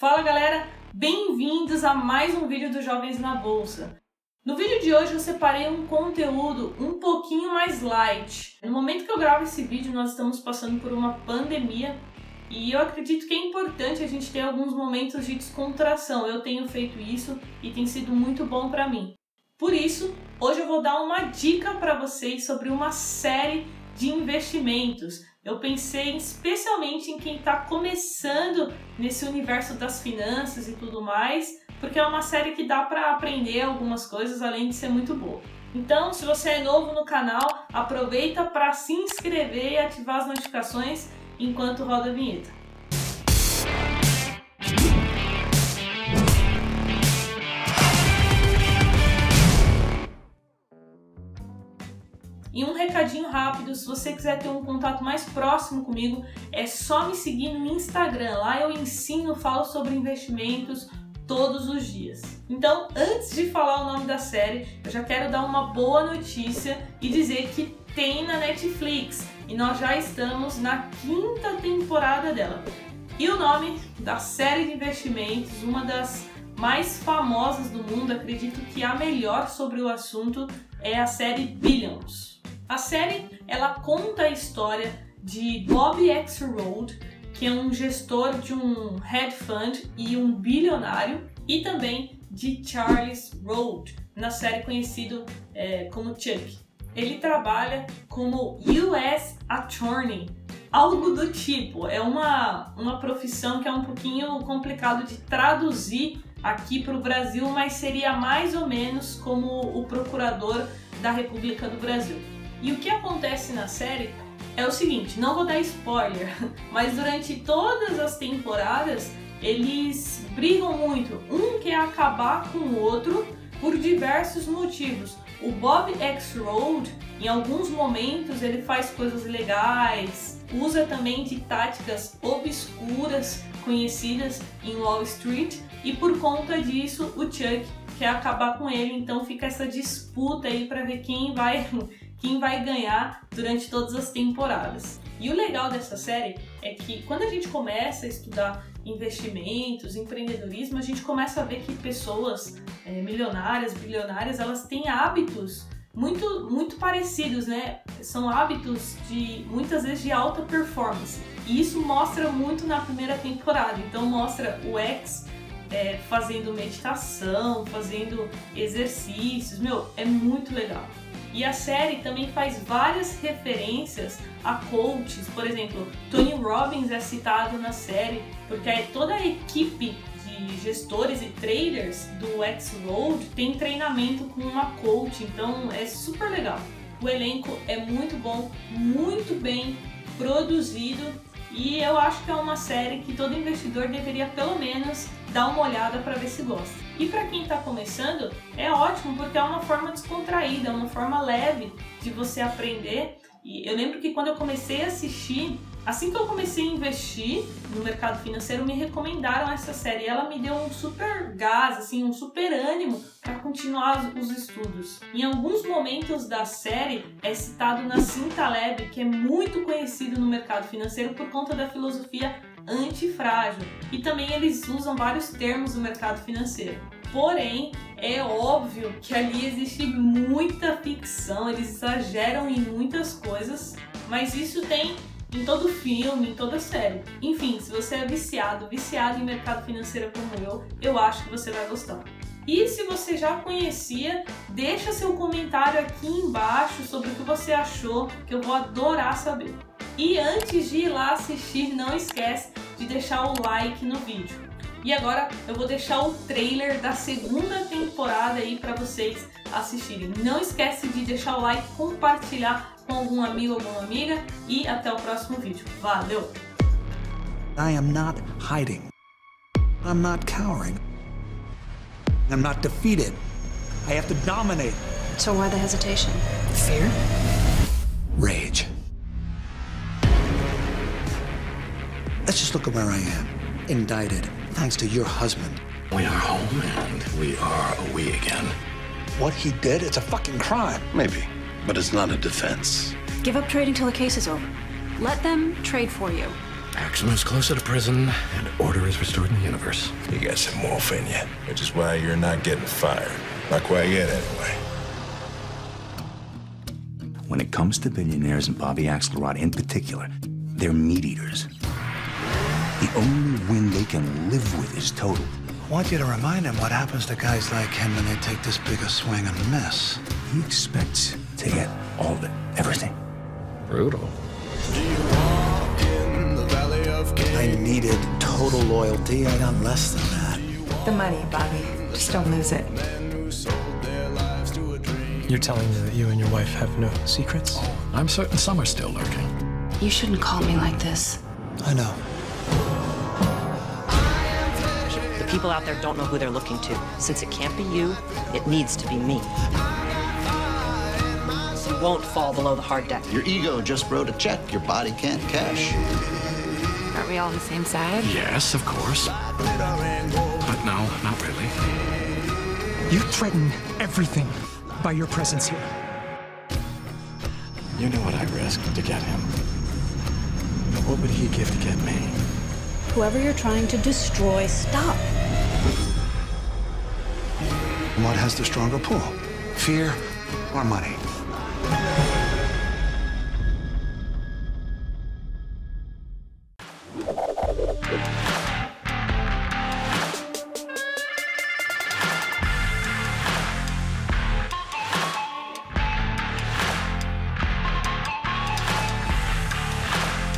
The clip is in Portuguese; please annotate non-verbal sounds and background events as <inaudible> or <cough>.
Fala galera, bem-vindos a mais um vídeo dos Jovens na Bolsa. No vídeo de hoje eu separei um conteúdo um pouquinho mais light. No momento que eu gravo esse vídeo, nós estamos passando por uma pandemia e eu acredito que é importante a gente ter alguns momentos de descontração. Eu tenho feito isso e tem sido muito bom para mim. Por isso, hoje eu vou dar uma dica para vocês sobre uma série de investimentos. Eu pensei especialmente em quem está começando nesse universo das finanças e tudo mais, porque é uma série que dá para aprender algumas coisas além de ser muito boa. Então, se você é novo no canal, aproveita para se inscrever e ativar as notificações enquanto roda a vinheta. E um recadinho rápido, se você quiser ter um contato mais próximo comigo, é só me seguir no Instagram. Lá eu ensino, falo sobre investimentos todos os dias. Então, antes de falar o nome da série, eu já quero dar uma boa notícia e dizer que tem na Netflix e nós já estamos na quinta temporada dela. E o nome da série de investimentos, uma das mais famosas do mundo, acredito que a melhor sobre o assunto é a série Billions. A série ela conta a história de Bob Axelrod, que é um gestor de um hedge fund e um bilionário, e também de Charles Rode, na série conhecido é, como Chuck. Ele trabalha como US Attorney, algo do tipo. É uma, uma profissão que é um pouquinho complicado de traduzir aqui para o Brasil, mas seria mais ou menos como o procurador da República do Brasil. E o que acontece na série é o seguinte, não vou dar spoiler, <laughs> mas durante todas as temporadas eles brigam muito. Um quer acabar com o outro por diversos motivos. O Bob X Road, em alguns momentos, ele faz coisas legais, usa também de táticas obscuras conhecidas em Wall Street e por conta disso o Chuck quer acabar com ele, então fica essa disputa aí para ver quem vai quem vai ganhar durante todas as temporadas. E o legal dessa série é que quando a gente começa a estudar investimentos, empreendedorismo, a gente começa a ver que pessoas é, milionárias, bilionárias, elas têm hábitos muito, muito parecidos, né? São hábitos de muitas vezes de alta performance. E isso mostra muito na primeira temporada. Então mostra o ex é, fazendo meditação, fazendo exercícios. Meu, é muito legal. E a série também faz várias referências a coaches, por exemplo, Tony Robbins é citado na série porque toda a equipe de gestores e traders do X-Road tem treinamento com uma coach, então é super legal. O elenco é muito bom, muito bem produzido. E eu acho que é uma série que todo investidor deveria pelo menos dar uma olhada para ver se gosta. E para quem está começando, é ótimo porque é uma forma descontraída, é uma forma leve de você aprender. E eu lembro que quando eu comecei a assistir, assim que eu comecei a investir no mercado financeiro, me recomendaram essa série. Ela me deu um super gás, assim, um super ânimo para continuar os estudos. Em alguns momentos da série é citado Nassim Taleb, que é muito conhecido no mercado financeiro por conta da filosofia antifrágil. E também eles usam vários termos do mercado financeiro. Porém, é óbvio que ali existe muita ficção, eles exageram em muitas coisas, mas isso tem em todo filme, em toda série. Enfim, se você é viciado, viciado em mercado financeiro como eu, eu acho que você vai gostar. E se você já conhecia, deixa seu comentário aqui embaixo sobre o que você achou, que eu vou adorar saber. E antes de ir lá assistir, não esquece de deixar o like no vídeo. E agora eu vou deixar o trailer da segunda temporada aí para vocês assistirem. Não esquece de deixar o like, compartilhar com algum amigo, alguma amiga e até o próximo vídeo. Valeu! I am not hiding. I'm not cowering. I'm not defeated. I have to dominate. So why the hesitation? Fear? Rage. Let's just look at where I am. Indicted, thanks to your husband. We are home and we are a we again. What he did, it's a fucking crime. Maybe, but it's not a defense. Give up trading till the case is over. Let them trade for you. Axe moves closer to prison, and order is restored in the universe. You got some morph in you, which is why you're not getting fired. Not quite yet, anyway. When it comes to billionaires and Bobby Axelrod in particular, they're meat eaters. The only win they can live with is total. I want you to remind him what happens to guys like him when they take this big a swing and miss. He expects to get all of it, everything. Brutal. I needed total loyalty. I got less than that. The money, Bobby. Just don't lose it. You're telling me that you and your wife have no secrets? I'm certain some are still lurking. You shouldn't call me like this. I know. People out there don't know who they're looking to. Since it can't be you, it needs to be me. You won't fall below the hard deck. Your ego just wrote a check your body can't cash. Aren't we all on the same side? Yes, of course. But no, not really. You threaten everything by your presence here. You know what I risked to get him. But what would he give to get me? Whoever you're trying to destroy, stop. What has the stronger pull? Fear or money?